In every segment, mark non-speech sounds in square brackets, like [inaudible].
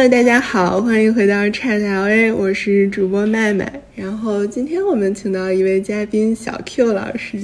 Hello，大家好，欢迎回到 Chat LA，我是主播麦麦。然后今天我们请到一位嘉宾小 Q 老师。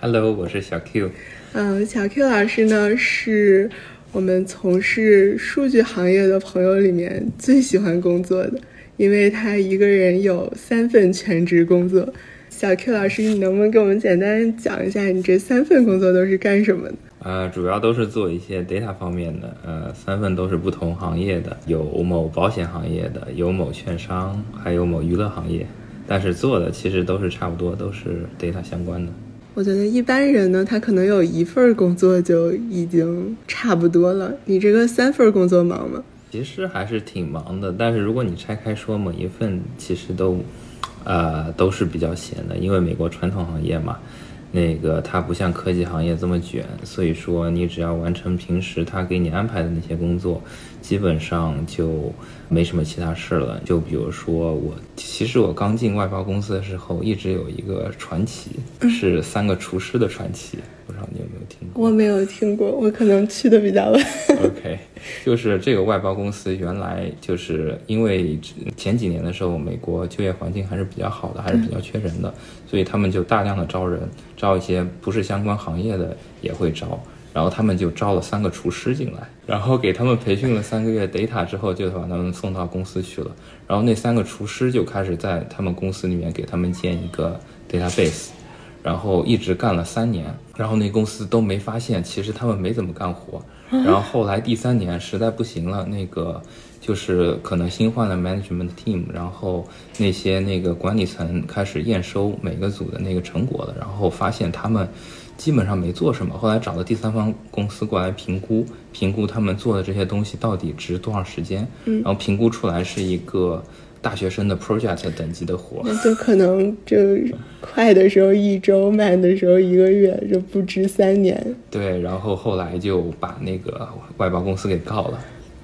Hello，我是小 Q。嗯，小 Q 老师呢是我们从事数据行业的朋友里面最喜欢工作的，因为他一个人有三份全职工作。小 Q 老师，你能不能给我们简单讲一下你这三份工作都是干什么的？呃，主要都是做一些 data 方面的，呃，三份都是不同行业的，有某保险行业的，有某券商，还有某娱乐行业，但是做的其实都是差不多，都是 data 相关的。我觉得一般人呢，他可能有一份工作就已经差不多了。你这个三份工作忙吗？其实还是挺忙的，但是如果你拆开说，每一份其实都，呃，都是比较闲的，因为美国传统行业嘛。那个它不像科技行业这么卷，所以说你只要完成平时他给你安排的那些工作，基本上就没什么其他事了。就比如说我，其实我刚进外包公司的时候，一直有一个传奇，是三个厨师的传奇，不知道你有没有听过？我没有听过，我可能去的比较晚。OK，就是这个外包公司原来就是因为前几年的时候，美国就业环境还是比较好的，还是比较缺人的，所以他们就大量的招人。招一些不是相关行业的也会招，然后他们就招了三个厨师进来，然后给他们培训了三个月 data 之后，就把他们送到公司去了。然后那三个厨师就开始在他们公司里面给他们建一个 database，然后一直干了三年，然后那公司都没发现其实他们没怎么干活。然后后来第三年实在不行了，那个。就是可能新换了 management team，然后那些那个管理层开始验收每个组的那个成果了，然后发现他们基本上没做什么。后来找了第三方公司过来评估，评估他们做的这些东西到底值多长时间，嗯然后评估出来是一个大学生的 project 等级的活。那就可能就快的时候一周，慢的时候一个月，就不值三年。对，然后后来就把那个外包公司给告了。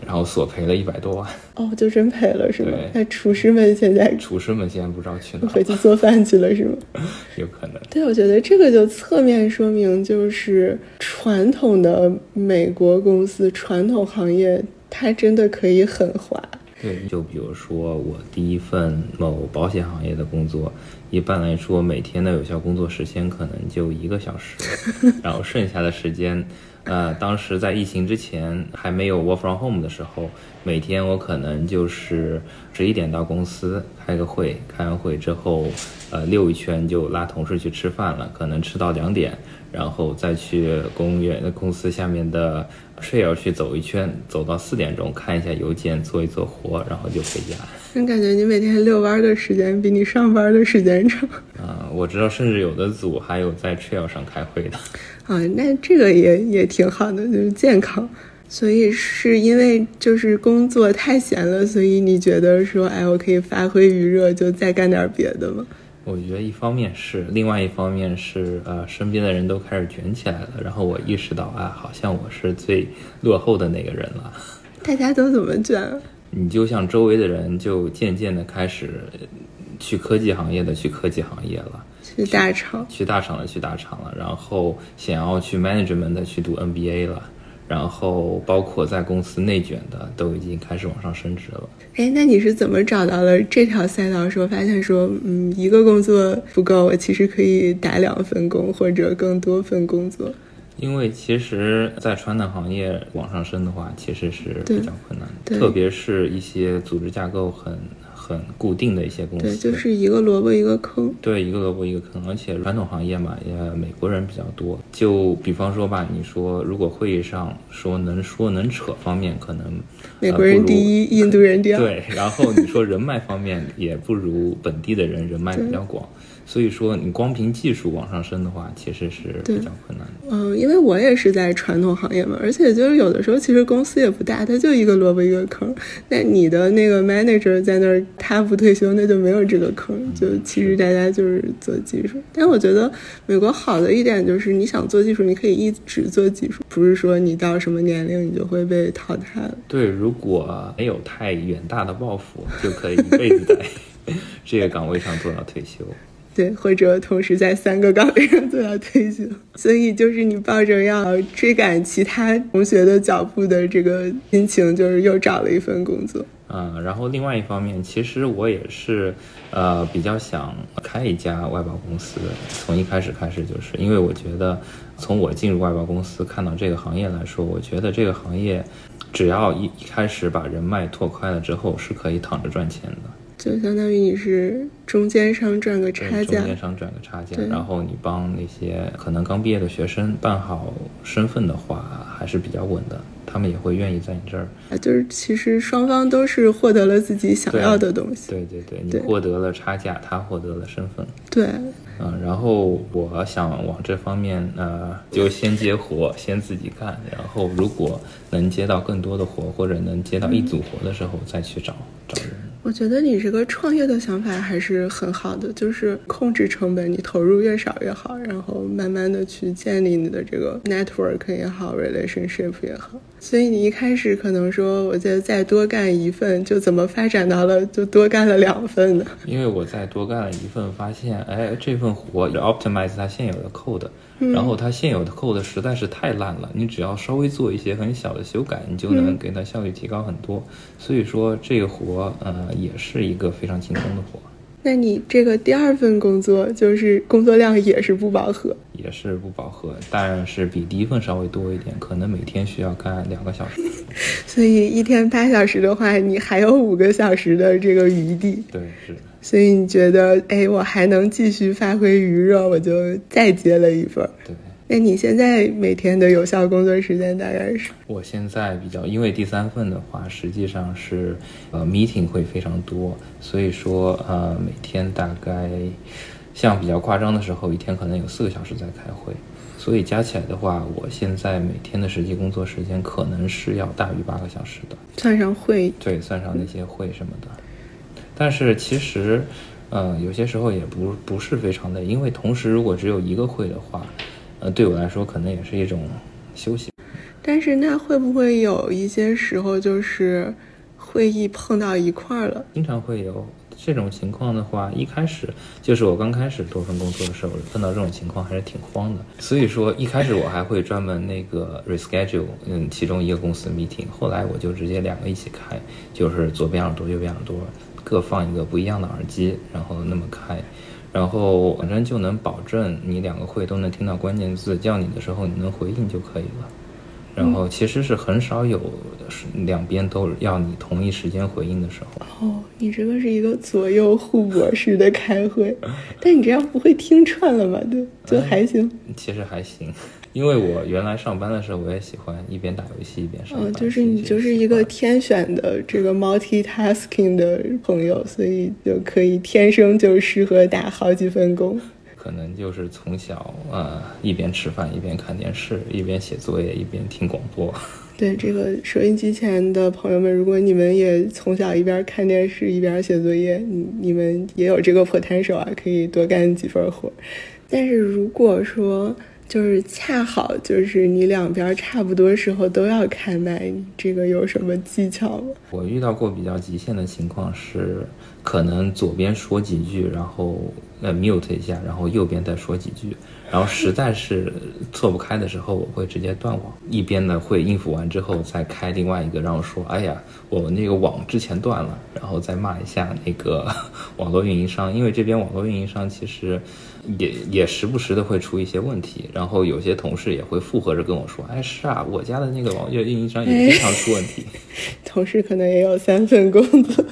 然后索赔了一百多万哦，就真赔了是吗？那厨师们现在厨师们现在不知道去哪，回去做饭去了是吗？[laughs] 有可能。对，我觉得这个就侧面说明，就是传统的美国公司、传统行业，它真的可以很滑。对，就比如说我第一份某保险行业的工作，一般来说每天的有效工作时间可能就一个小时，[laughs] 然后剩下的时间。呃，当时在疫情之前还没有 work from home 的时候，每天我可能就是十一点到公司开个会，开完会之后，呃，溜一圈就拉同事去吃饭了，可能吃到两点，然后再去公园的公司下面的 trail 去走一圈，走到四点钟看一下邮件，做一做活，然后就回家。我感觉你每天遛弯的时间比你上班的时间长。啊，我知道，甚至有的组还有在 trail 上开会的。啊，那这个也也挺好的，就是健康。所以是因为就是工作太闲了，所以你觉得说，哎，我可以发挥余热，就再干点别的吗？我觉得一方面是，另外一方面是，呃，身边的人都开始卷起来了，然后我意识到，啊，好像我是最落后的那个人了。大家都怎么卷？你就像周围的人，就渐渐的开始去科技行业的去科技行业了。去大厂，去大厂的去大厂了，然后想要去 management 的去读 MBA 了，然后包括在公司内卷的都已经开始往上升职了。哎，那你是怎么找到了这条赛道？说发现说，嗯，一个工作不够，我其实可以打两份工或者更多份工作。因为其实，在传统行业往上升的话，其实是比较困难的，特别是一些组织架构很。很固定的一些公司，对，就是一个萝卜一个坑。对，一个萝卜一个坑，而且传统行业嘛，也美国人比较多。就比方说吧，你说如果会议上说能说能扯方面，可能美国人第一，印度人第二。[laughs] 对，然后你说人脉方面，也不如本地的人人脉比较广。[laughs] 所以说，你光凭技术往上升的话，其实是比较困难的。嗯，因为我也是在传统行业嘛，而且就是有的时候，其实公司也不大，它就一个萝卜一个坑。那你的那个 manager 在那儿，他不退休，那就没有这个坑。就其实大家就是做技术。但我觉得美国好的一点就是，你想做技术，你可以一直做技术，不是说你到什么年龄你就会被淘汰了。对，如果没有太远大的抱负，就可以一辈子在 [laughs] 这个岗位上做到退休。对，或者同时在三个岗位上都要退休，所以就是你抱着要追赶其他同学的脚步的这个心情，就是又找了一份工作。嗯，然后另外一方面，其实我也是，呃，比较想开一家外包公司。从一开始开始，就是因为我觉得，从我进入外包公司看到这个行业来说，我觉得这个行业，只要一一开始把人脉拓开了之后，是可以躺着赚钱的。就相当于你是中间商赚个差价，中间商赚个差价，然后你帮那些可能刚毕业的学生办好身份的话，还是比较稳的。他们也会愿意在你这儿啊，就是其实双方都是获得了自己想要的东西。对对对，你获得了差价，他获得了身份。对，嗯，然后我想往这方面，呃，就先接活，先自己干，然后如果能接到更多的活，或者能接到一组活的时候，再去找找人。我觉得你这个创业的想法还是很好的，就是控制成本，你投入越少越好，然后慢慢的去建立你的这个 network 也好，relationship 也好。所以你一开始可能说，我再再多干一份，就怎么发展到了就多干了两份呢？因为我再多干了一份，发现哎，这份活 optimize 它现有的 code。然后它现有的 code 实在是太烂了，你只要稍微做一些很小的修改，你就能给它效率提高很多。所以说这个活，呃，也是一个非常轻松的活。那你这个第二份工作，就是工作量也是不饱和，也是不饱和，但是比第一份稍微多一点，可能每天需要干两个小时。[laughs] 所以一天八小时的话，你还有五个小时的这个余地。对，是。所以你觉得，哎，我还能继续发挥余热，我就再接了一份。对，那你现在每天的有效工作时间大概是？我现在比较，因为第三份的话，实际上是呃 meeting 会非常多，所以说呃每天大概像比较夸张的时候，一天可能有四个小时在开会，所以加起来的话，我现在每天的实际工作时间可能是要大于八个小时的，算上会，对，算上那些会什么的。但是其实，呃，有些时候也不不是非常累，因为同时如果只有一个会的话，呃，对我来说可能也是一种休息。但是那会不会有一些时候就是会议碰到一块儿了？经常会有这种情况的话，一开始就是我刚开始多份工作的时候，碰到这种情况还是挺慌的。所以说一开始我还会专门那个 reschedule，嗯，其中一个公司 meeting，后来我就直接两个一起开，就是左边耳朵右边耳朵。各放一个不一样的耳机，然后那么开，然后反正就能保证你两个会都能听到关键字，叫你的时候你能回应就可以了。然后其实是很少有两边都要你同一时间回应的时候。哦，你这个是一个左右互搏式的开会，但你这样不会听串了吗？对，就还行。其实还行。因为我原来上班的时候，我也喜欢一边打游戏一边上班。嗯，就是你就是一个天选的这个 multitasking 的朋友，所以就可以天生就适合打好几份工。可能就是从小呃一边吃饭一边看电视，一边写作业一边听广播。[laughs] 对这个收音机前的朋友们，如果你们也从小一边看电视一边写作业，你你们也有这个 potential 啊，可以多干几份活。但是如果说，就是恰好就是你两边差不多时候都要开麦，这个有什么技巧吗？我遇到过比较极限的情况是，可能左边说几句，然后呃 mute 一下，然后右边再说几句。然后实在是错不开的时候，我会直接断网。一边呢会应付完之后再开另外一个，然后说：“哎呀，我们那个网之前断了。”然后再骂一下那个 [laughs] 网络运营商，因为这边网络运营商其实也也时不时的会出一些问题。然后有些同事也会附和着跟我说：“哎，是啊，我家的那个网络运营商也经常出问题。[laughs] ”同事可能也有三份工作。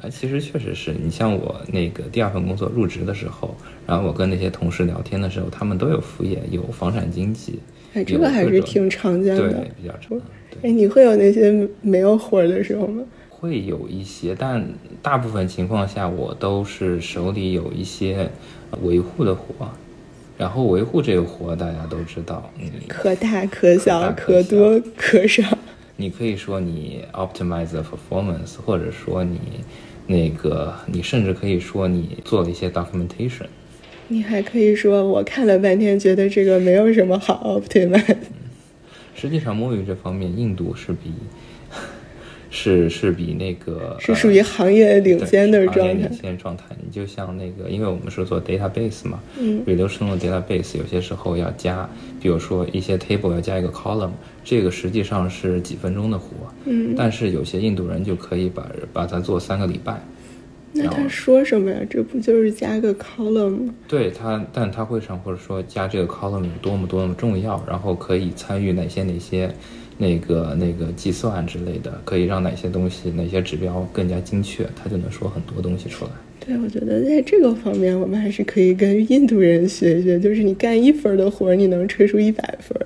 啊，其实确实是你像我那个第二份工作入职的时候，然后我跟那些同事聊天的时候，他们都有副业，有房产经纪，哎，这个还是挺常见的，对，比较常。哎，你会有那些没有活的时候吗？会有一些，但大部分情况下我都是手里有一些维护的活，然后维护这个活大家都知道，可大可小，可多可少。你可以说你 optimize the performance，或者说你。那个，你甚至可以说你做了一些 documentation，你还可以说我看了半天，觉得这个没有什么好 optimize。实际上，摸鱼这方面，印度是比 [laughs] 是是比那个是属于行业领先的状态。领先状态，你就像那个，因为我们是做 database 嘛，嗯，relational database 有些时候要加，比如说一些 table 要加一个 column，这个实际上是几分钟的活，嗯，但是有些印度人就可以把把它做三个礼拜。那他说什么呀？这不就是加个 column 吗？对他，但他会上或者说加这个 column 有多么多么重要，然后可以参与哪些哪些。那个那个计算之类的，可以让哪些东西、哪些指标更加精确，他就能说很多东西出来。对，我觉得在这个方面，我们还是可以跟印度人学一学，就是你干一分的活，你能吹出一百分。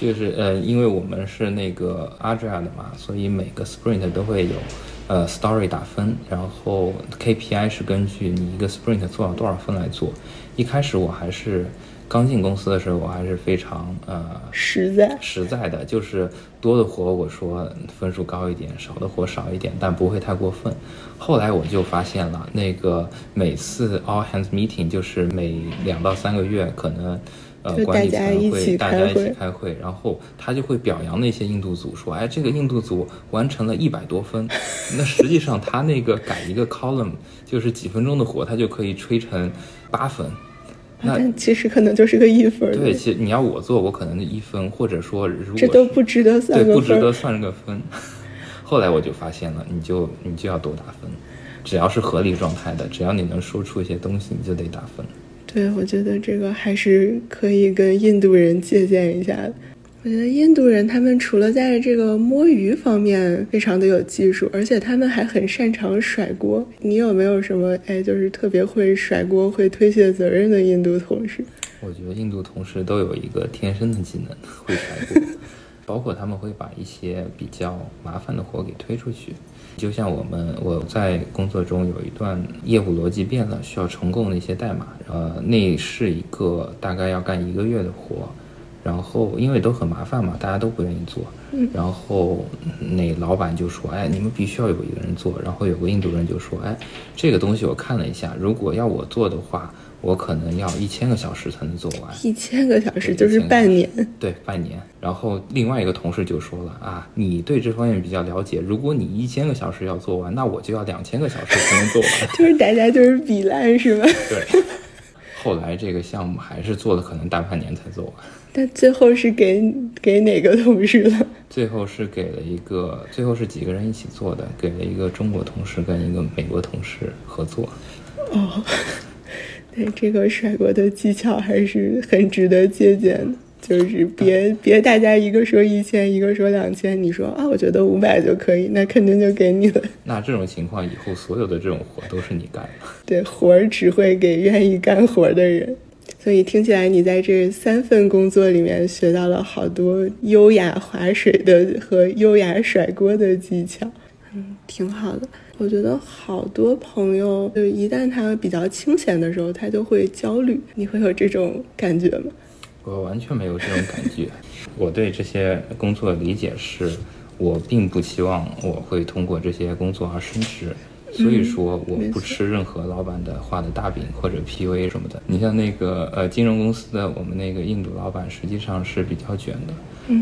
就是呃，因为我们是那个 Agile 的嘛，所以每个 Sprint 都会有呃 Story 打分，然后 KPI 是根据你一个 Sprint 做了多少分来做。一开始我还是。刚进公司的时候，我还是非常呃实在实在的，就是多的活我说分数高一点，少的活少一点，但不会太过分。后来我就发现了，那个每次 all hands meeting 就是每两到三个月，可能呃管理层会大家一起开会，然后他就会表扬那些印度组，说哎这个印度组完成了一百多分。那实际上他那个改一个 column 就是几分钟的活，他就可以吹成八分。那其实可能就是个一分。对，其实你要我做，我可能就一分，或者说如果这都不值得算个分，不值得算个分。后来我就发现了，你就你就要多打分，只要是合理状态的，只要你能说出一些东西，你就得打分。对，我觉得这个还是可以跟印度人借鉴一下的。我觉得印度人他们除了在这个摸鱼方面非常的有技术，而且他们还很擅长甩锅。你有没有什么哎，就是特别会甩锅、会推卸责任的印度同事？我觉得印度同事都有一个天生的技能，会甩锅，[laughs] 包括他们会把一些比较麻烦的活给推出去。就像我们我在工作中有一段业务逻辑变了，需要重构那些代码，呃，那是一个大概要干一个月的活。然后因为都很麻烦嘛，大家都不愿意做。然后那老板就说：“哎，你们必须要有一个人做。”然后有个印度人就说：“哎，这个东西我看了一下，如果要我做的话，我可能要一千个小时才能做完。一千个小时就是半年。对，半年。然后另外一个同事就说了：啊，你对这方面比较了解，如果你一千个小时要做完，那我就要两千个小时才能做完。[laughs] 就是大家就是比烂是吧？对。后来这个项目还是做了可能大半年才做完。[laughs] 但最后是给给哪个同事了？[laughs] 最后是给了一个，最后是几个人一起做的，给了一个中国同事跟一个美国同事合作。哦，[laughs] 对，这个甩锅的技巧还是很值得借鉴的。就是别别大家一个说一千，一个说两千，你说啊，我觉得五百就可以，那肯定就给你了。那这种情况以后所有的这种活都是你干的。[laughs] 对，活儿只会给愿意干活的人。所以听起来，你在这三份工作里面学到了好多优雅划水的和优雅甩锅的技巧，嗯，挺好的。我觉得好多朋友，就一旦他比较清闲的时候，他就会焦虑。你会有这种感觉吗？我完全没有这种感觉。[laughs] 我对这些工作的理解是，我并不期望我会通过这些工作而升职。所以说我不吃任何老板的画的大饼或者 PUA 什么的。你像那个呃金融公司的我们那个印度老板，实际上是比较卷的，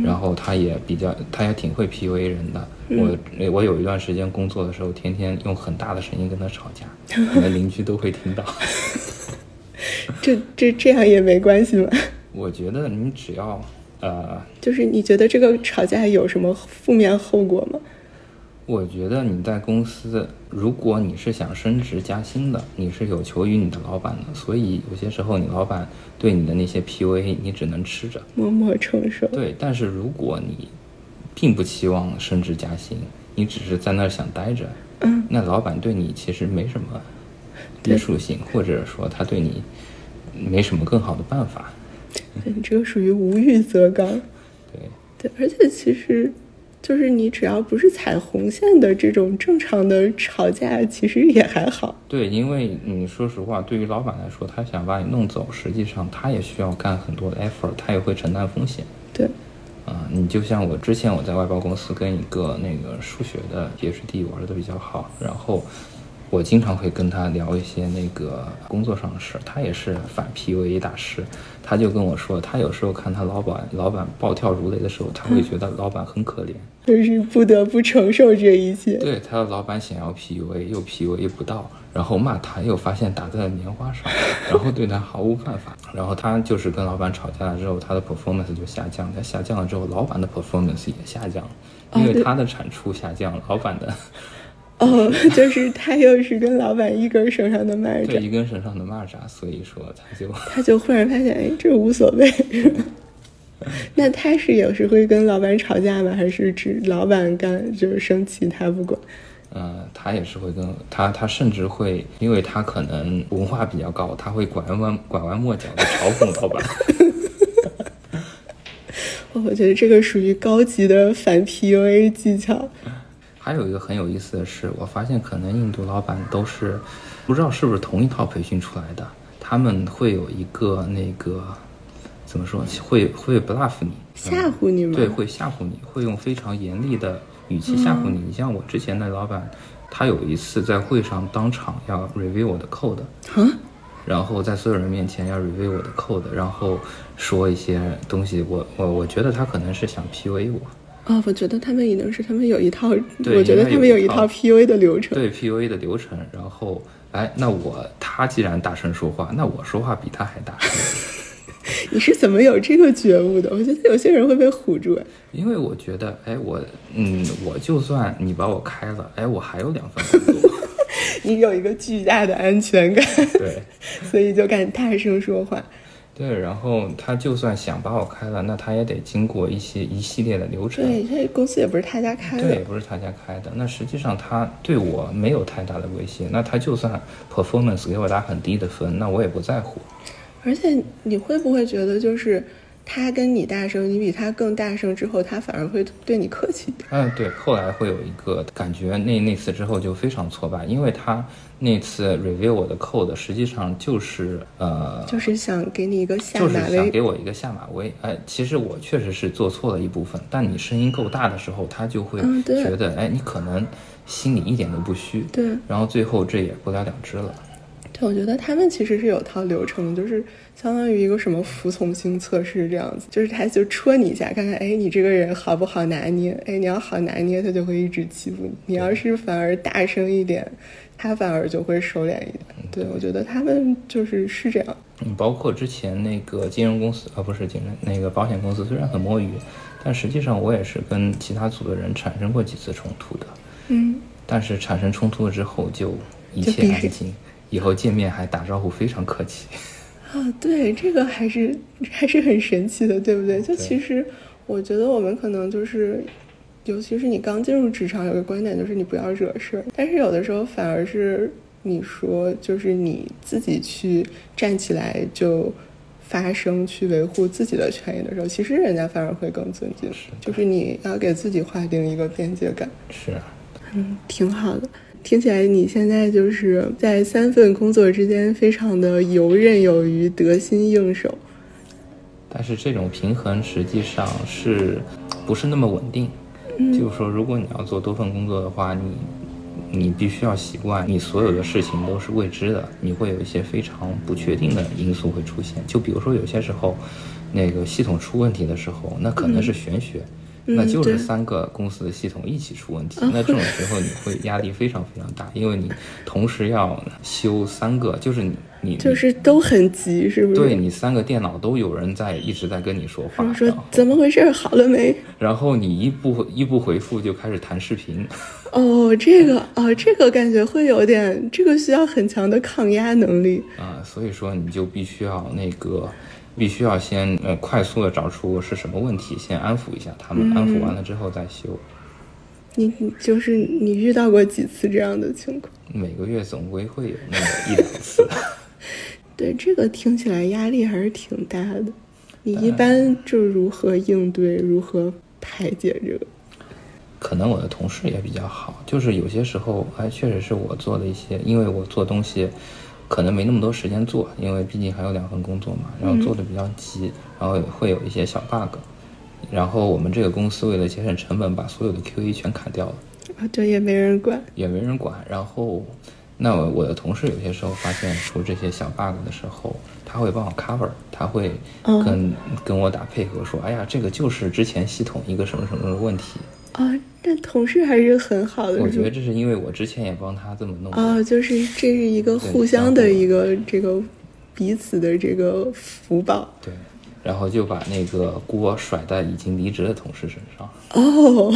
然后他也比较他也挺会 PUA 人的。我我有一段时间工作的时候，天天用很大的声音跟他吵架，可能邻居都会听到。[laughs] 这这这样也没关系吗？我觉得你只要呃，就是你觉得这个吵架有什么负面后果吗？我觉得你在公司，如果你是想升职加薪的，你是有求于你的老板的，所以有些时候你老板对你的那些 PUA，你只能吃着，默默承受。对，但是如果你并不期望升职加薪，你只是在那儿想待着，嗯，那老板对你其实没什么约束性，或者说他对你没什么更好的办法。你这个属于无欲则刚。对对，而且其实。就是你只要不是踩红线的这种正常的吵架，其实也还好。对，因为你说实话，对于老板来说，他想把你弄走，实际上他也需要干很多的 effort，他也会承担风险。对，啊，你就像我之前我在外包公司跟一个那个数学的 PhD 玩的比较好，然后我经常会跟他聊一些那个工作上的事，他也是反 PUA 大师，他就跟我说，他有时候看他老板老板暴跳如雷的时候，他会觉得老板很可怜，就是不得不承受这一切。对，他的老板想要 PUA 又 PUA 不到，然后骂他又发现打在了棉花上，然后对他毫无办法，然后他就是跟老板吵架了之后，他的 performance 就下降，他下降了之后，老板的 performance 也下降了，因为他的产出下降，老板的。哦，[laughs] 就是他又是跟老板一根绳上的蚂蚱，一根绳上的蚂蚱，所以说他就 [laughs] 他就忽然发现，哎，这无所谓。那他是有时会跟老板吵架吗？还是只老板干就是生气他不管？嗯，他也是会跟他，他甚至会，因为他可能文化比较高，他会拐弯拐弯抹角的嘲讽老板。[laughs] 我觉得这个属于高级的反 PUA 技巧。还有一个很有意思的是，我发现可能印度老板都是不知道是不是同一套培训出来的，他们会有一个那个怎么说，会会 bluff 你，吓唬你吗？对，会吓唬你，会用非常严厉的语气吓唬你。你像我之前的老板，他有一次在会上当场要 review 我的 code，啊，然后在所有人面前要 review 我的 code，然后说一些东西，我我我觉得他可能是想 PUA 我。哦，我觉得他们已经是他们有一套，我觉得他们有一套 PUA 的流程。对 PUA 的流程，然后，哎，那我他既然大声说话，那我说话比他还大声。你是怎么有这个觉悟的？我觉得有些人会被唬住。因为我觉得，哎，我，嗯，我就算你把我开了，哎，我还有两份工作。[laughs] 你有一个巨大的安全感。对，所以就敢大声说话。对，然后他就算想把我开了，那他也得经过一些一系列的流程。对，这公司也不是他家开的。对，也不是他家开的。那实际上他对我没有太大的威胁。那他就算 performance 给我打很低的分，那我也不在乎。而且你会不会觉得，就是他跟你大声，你比他更大声之后，他反而会对你客气一点？嗯，对。后来会有一个感觉，那那次之后就非常挫败，因为他。那次 review 我的 code，实际上就是呃，就是想给你一个下马威，就是想给我一个下马威。哎，其实我确实是做错了一部分，但你声音够大的时候，他就会觉得，哎，你可能心里一点都不虚。对。然后最后这也不了了之了。对，我觉得他们其实是有套流程，就是相当于一个什么服从性测试这样子，就是他就戳你一下，看看，哎，你这个人好不好拿捏？哎，你要好拿捏，他就会一直欺负你。你要是反而大声一点。他反而就会收敛一点，对我觉得他们就是是这样。嗯，包括之前那个金融公司啊，不是金融那个保险公司，虽然很摸鱼，但实际上我也是跟其他组的人产生过几次冲突的。嗯，但是产生冲突了之后就一切安静，以后见面还打招呼非常客气。啊，对，这个还是还是很神奇的，对不对？就其实我觉得我们可能就是。尤其是你刚进入职场，有个观点就是你不要惹事儿。但是有的时候反而是你说，就是你自己去站起来就发声，去维护自己的权益的时候，其实人家反而会更尊敬。就是你要给自己划定一个边界感。是，嗯，挺好的。听起来你现在就是在三份工作之间非常的游刃有余，得心应手。但是这种平衡实际上是不是那么稳定？就是说，如果你要做多份工作的话，你你必须要习惯，你所有的事情都是未知的，你会有一些非常不确定的因素会出现。就比如说，有些时候，那个系统出问题的时候，那可能是玄学。那就是三个公司的系统一起出问题，那这种时候你会压力非常非常大，因为你同时要修三个，就是你你就是都很急，是不是？对你三个电脑都有人在一直在跟你说话，说怎么回事，好了没？然后你一不一不回复就开始谈视频。[laughs] 哦，这个哦，这个感觉会有点，这个需要很强的抗压能力啊，所以说你就必须要那个。必须要先呃快速的找出是什么问题，先安抚一下他们，安抚完了之后再修。你就是你遇到过几次这样的情况？每个月总归会有那么一两次。[laughs] [laughs] 对，这个听起来压力还是挺大的。你一般就如何应对，如何排解这个？可能我的同事也比较好，就是有些时候，哎，确实是我做的一些，因为我做东西。可能没那么多时间做，因为毕竟还有两份工作嘛，然后做的比较急，然后会有一些小 bug，然后我们这个公司为了节省成本，把所有的 QA 全砍掉了，啊，对，也没人管，也没人管，然后那我我的同事有些时候发现出这些小 bug 的时候，他会帮我 cover，他会跟、跟我打配合说，哎呀，这个就是之前系统一个什么什么的问题。啊，但同事还是很好的。我觉得这是因为我之前也帮他这么弄过。哦，就是这是一个互相的一个这个彼此的这个福报。对，然后就把那个锅甩在已经离职的同事身上。哦，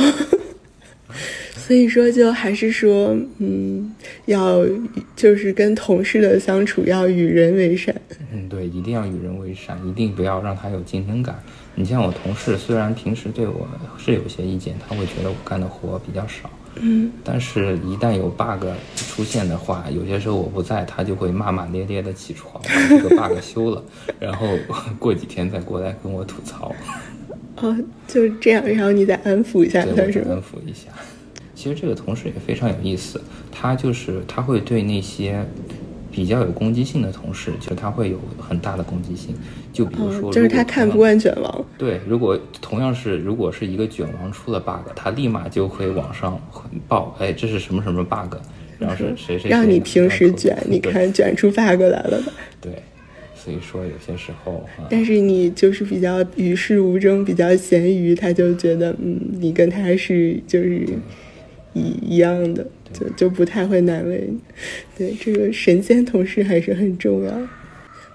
[laughs] 所以说就还是说，嗯，要就是跟同事的相处要与人为善。嗯，对，一定要与人为善，一定不要让他有竞争感。你像我同事，虽然平时对我是有些意见，他会觉得我干的活比较少，嗯，但是一旦有 bug 出现的话，有些时候我不在，他就会骂骂咧咧的起床，把这个 bug [laughs] 修了，然后 [laughs] 过几天再过来跟我吐槽。[laughs] 哦，就这样，然后你再安抚一下他，是安抚一下。其实这个同事也非常有意思，他就是他会对那些。比较有攻击性的同事，就他会有很大的攻击性。就比如说，就是他看不惯卷王。对，如果同样是如果是一个卷王出了 bug，他立马就会往上报，哎，这是什么什么 bug，然后是谁谁让你平时卷，你 [laughs] 看卷出 bug 来了吧？对，所以说有些时候，但是你就是比较与世无争，比较咸鱼，他就觉得，嗯，你跟他是就是一一样的。就就不太会难为你，对这个神仙同事还是很重要。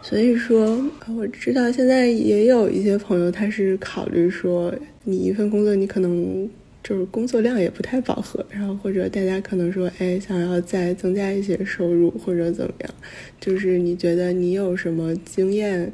所以说，我知道现在也有一些朋友，他是考虑说，你一份工作你可能就是工作量也不太饱和，然后或者大家可能说，哎，想要再增加一些收入或者怎么样，就是你觉得你有什么经验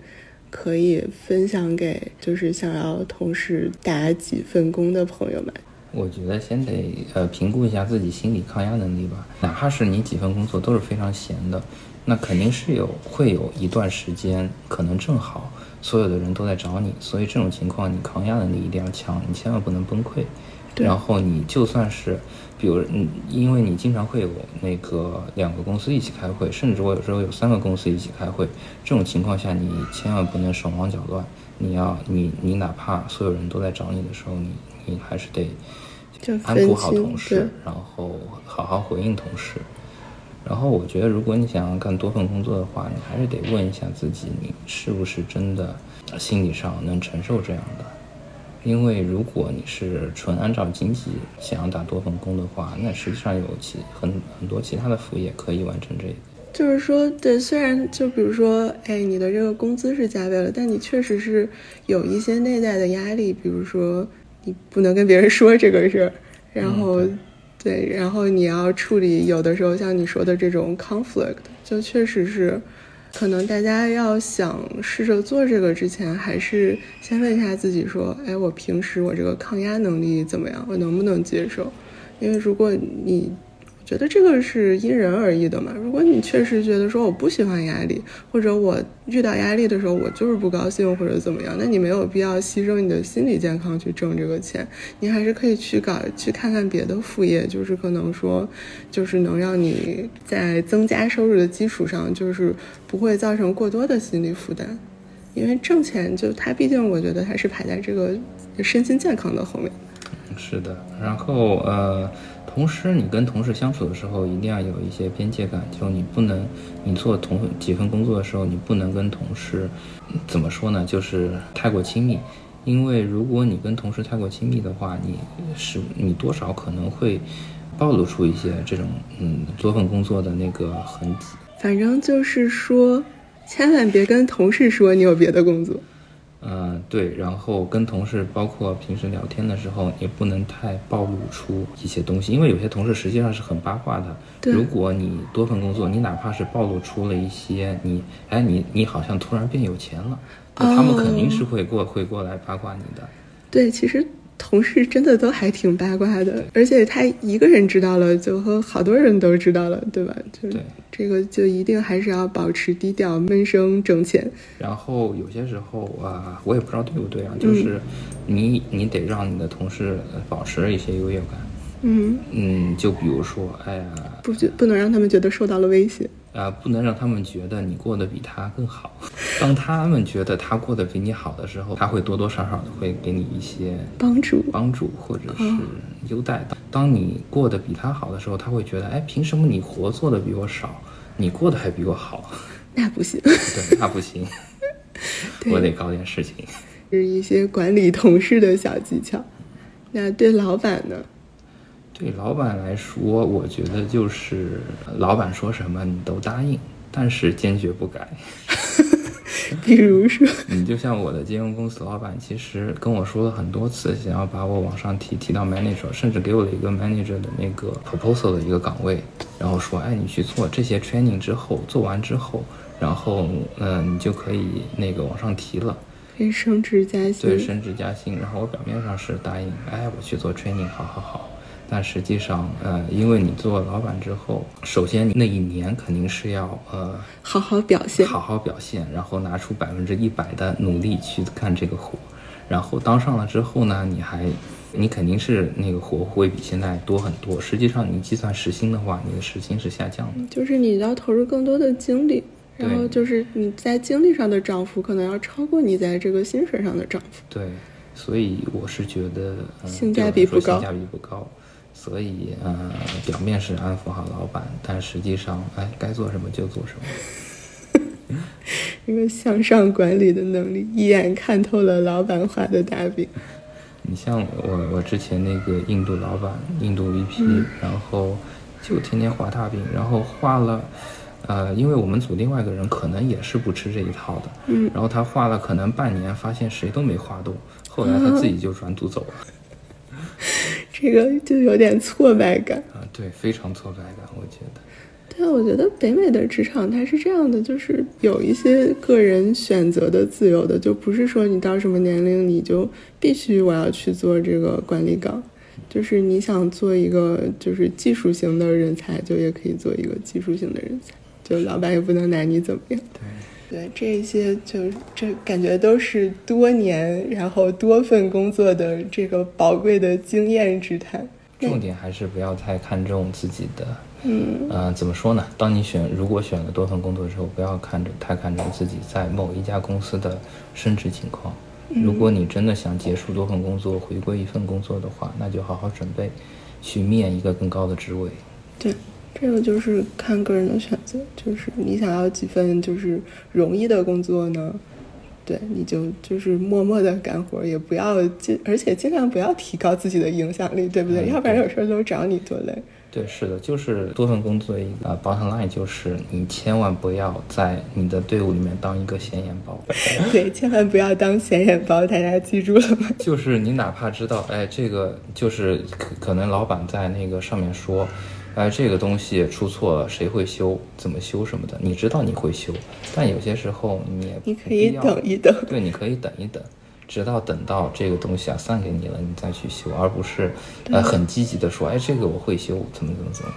可以分享给就是想要同时打几份工的朋友们？我觉得先得呃评估一下自己心理抗压能力吧。哪怕是你几份工作都是非常闲的，那肯定是有会有一段时间，可能正好所有的人都在找你，所以这种情况你抗压能力一定要强，你千万不能崩溃。然后你就算是，比如嗯，因为你经常会有那个两个公司一起开会，甚至我有时候有三个公司一起开会，这种情况下你千万不能手忙脚乱。你要你你哪怕所有人都在找你的时候，你你还是得。安抚好同事，然后好好回应同事。然后我觉得，如果你想要干多份工作的话，你还是得问一下自己，你是不是真的心理上能承受这样的？因为如果你是纯按照经济想要打多份工的话，那实际上有其很很多其他的副业可以完成这个。就是说，对，虽然就比如说，哎，你的这个工资是加倍了，但你确实是有一些内在的压力，比如说。你不能跟别人说这个事儿，然后，对，然后你要处理有的时候像你说的这种 conflict，就确实是，可能大家要想试着做这个之前，还是先问一下自己说，哎，我平时我这个抗压能力怎么样？我能不能接受？因为如果你。觉得这个是因人而异的嘛。如果你确实觉得说我不喜欢压力，或者我遇到压力的时候我就是不高兴或者怎么样，那你没有必要牺牲你的心理健康去挣这个钱。你还是可以去搞去看看别的副业，就是可能说，就是能让你在增加收入的基础上，就是不会造成过多的心理负担。因为挣钱就它毕竟我觉得它是排在这个身心健康的后面。是的，然后呃。同时，你跟同事相处的时候，一定要有一些边界感。就你不能，你做同几份工作的时候，你不能跟同事怎么说呢？就是太过亲密。因为如果你跟同事太过亲密的话，你是你多少可能会暴露出一些这种嗯多份工作的那个痕迹。反正就是说，千万别跟同事说你有别的工作。嗯，对，然后跟同事，包括平时聊天的时候，也不能太暴露出一些东西，因为有些同事实际上是很八卦的。如果你多份工作，你哪怕是暴露出了一些你，哎，你你好像突然变有钱了，那他们肯定是会过会过来八卦你的。对，其实。同事真的都还挺八卦的，而且他一个人知道了，就和好多人都知道了，对吧？就这个就一定还是要保持低调，闷声挣钱。然后有些时候啊，我也不知道对不对啊，就是你你得让你的同事保持一些优越感。嗯嗯，就比如说，哎呀，不觉不能让他们觉得受到了威胁。啊，不能让他们觉得你过得比他更好。当他们觉得他过得比你好的时候，他会多多少少的会给你一些帮助，帮助或者是优待。当你过得比他好的时候，他会觉得，哎，凭什么你活做的比我少，你过得还比我好？那不行，[laughs] 对，那不行，[laughs] 我得搞点事情。是一些管理同事的小技巧。那对老板呢？对老板来说，我觉得就是老板说什么你都答应，但是坚决不改。[laughs] 比如说，[laughs] 你就像我的金融公司老板，其实跟我说了很多次，想要把我往上提，提到 manager，甚至给我了一个 manager 的那个 proposal 的一个岗位，然后说，哎，你去做这些 training 之后，做完之后，然后，嗯，你就可以那个往上提了，可以升职加薪。对，升职加薪。然后我表面上是答应，哎，我去做 training，好好好。但实际上，呃，因为你做老板之后，首先那一年肯定是要呃好好表现，好好表现，然后拿出百分之一百的努力去干这个活，然后当上了之后呢，你还你肯定是那个活会比现在多很多。实际上你计算时薪的话，你的时薪是下降的，就是你要投入更多的精力，然后就是你在精力上的涨幅可能要超过你在这个薪水上的涨幅。对，所以我是觉得性价比不高，性价比不高。所以，呃，表面是安抚好老板，但实际上，哎，该做什么就做什么。[laughs] 一个向上管理的能力，一眼看透了老板画的大饼。你像我，我之前那个印度老板，印度 VP，然后就天天画大饼，然后画了，呃，因为我们组另外一个人可能也是不吃这一套的，嗯，然后他画了可能半年，发现谁都没画动，后来他自己就转组走了。这个就有点挫败感啊，对，非常挫败感，我觉得。对，我觉得北美的职场它是这样的，就是有一些个人选择的自由的，就不是说你到什么年龄你就必须我要去做这个管理岗，就是你想做一个就是技术型的人才，就也可以做一个技术型的人才，就老板也不能拿你怎么样。对。对，这些就这感觉都是多年然后多份工作的这个宝贵的经验之谈。重点还是不要太看重自己的，嗯，呃，怎么说呢？当你选如果选了多份工作之后，不要看着太看重自己在某一家公司的升职情况。如果你真的想结束多份工作，回归一份工作的话，那就好好准备，去面一个更高的职位。对。这个就是看个人的选择，就是你想要几份就是容易的工作呢？对，你就就是默默的干活，也不要尽，而且尽量不要提高自己的影响力，对不对？要不然有事儿都找你，多累。对，是的，就是多份工作一个 bottom line 就是你千万不要在你的队伍里面当一个显眼包。[laughs] 对，千万不要当显眼包，大家记住了吗？就是你哪怕知道，哎，这个就是可可能老板在那个上面说。哎，这个东西出错了，谁会修？怎么修什么的？你知道你会修，但有些时候你也你可以等一等，对，你可以等一等，直到等到这个东西啊散给你了，你再去修，而不是呃很积极的说，哎，这个我会修，怎么怎么怎么。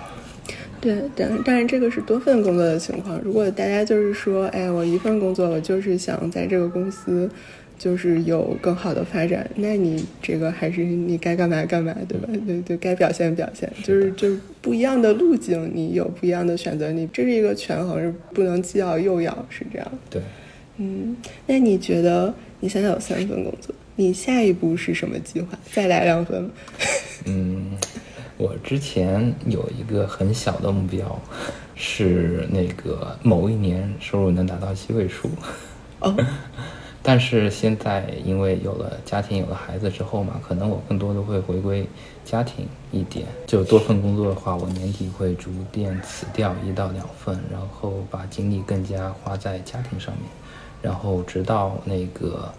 对，但但是这个是多份工作的情况。如果大家就是说，哎，我一份工作，我就是想在这个公司。就是有更好的发展，那你这个还是你该干嘛干嘛，对吧？对对，该表现表现，就是就不一样的路径，你有不一样的选择，你这是一个权衡，是不能既要又要，是这样。对，嗯，那你觉得你现在有三份工作，你下一步是什么计划？再来两份？[laughs] 嗯，我之前有一个很小的目标，是那个某一年收入能达到七位数。哦。[laughs] 但是现在因为有了家庭，有了孩子之后嘛，可能我更多的会回归家庭一点。就多份工作的话，我年底会逐渐辞掉一到两份，然后把精力更加花在家庭上面，然后直到那个，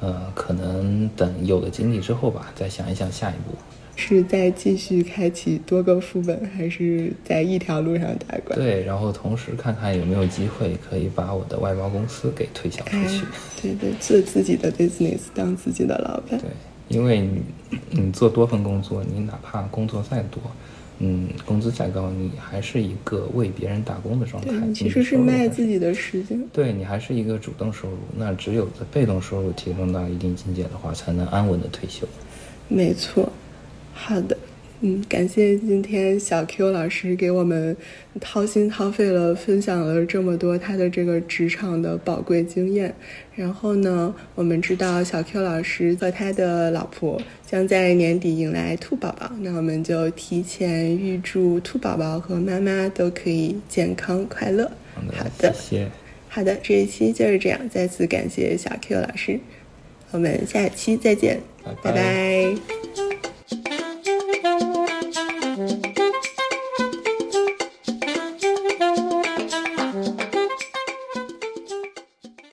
呃，可能等有了精力之后吧，再想一想下一步。是在继续开启多个副本，还是在一条路上打怪？对，然后同时看看有没有机会可以把我的外包公司给推销出去。对对，做自己的 business，当自己的老板。对，因为你你做多份工作，你哪怕工作再多，嗯，工资再高，你还是一个为别人打工的状态。其实是卖自己的时间。对你还是一个主动收入，那只有在被动收入提升到一定境界的话，才能安稳的退休。没错。好的，嗯，感谢今天小 Q 老师给我们掏心掏肺了分享了这么多他的这个职场的宝贵经验。然后呢，我们知道小 Q 老师和他的老婆将在年底迎来兔宝宝，那我们就提前预祝兔宝宝和妈妈都可以健康快乐。好的，谢谢。好的，这一期就是这样，再次感谢小 Q 老师，我们下期再见，拜拜。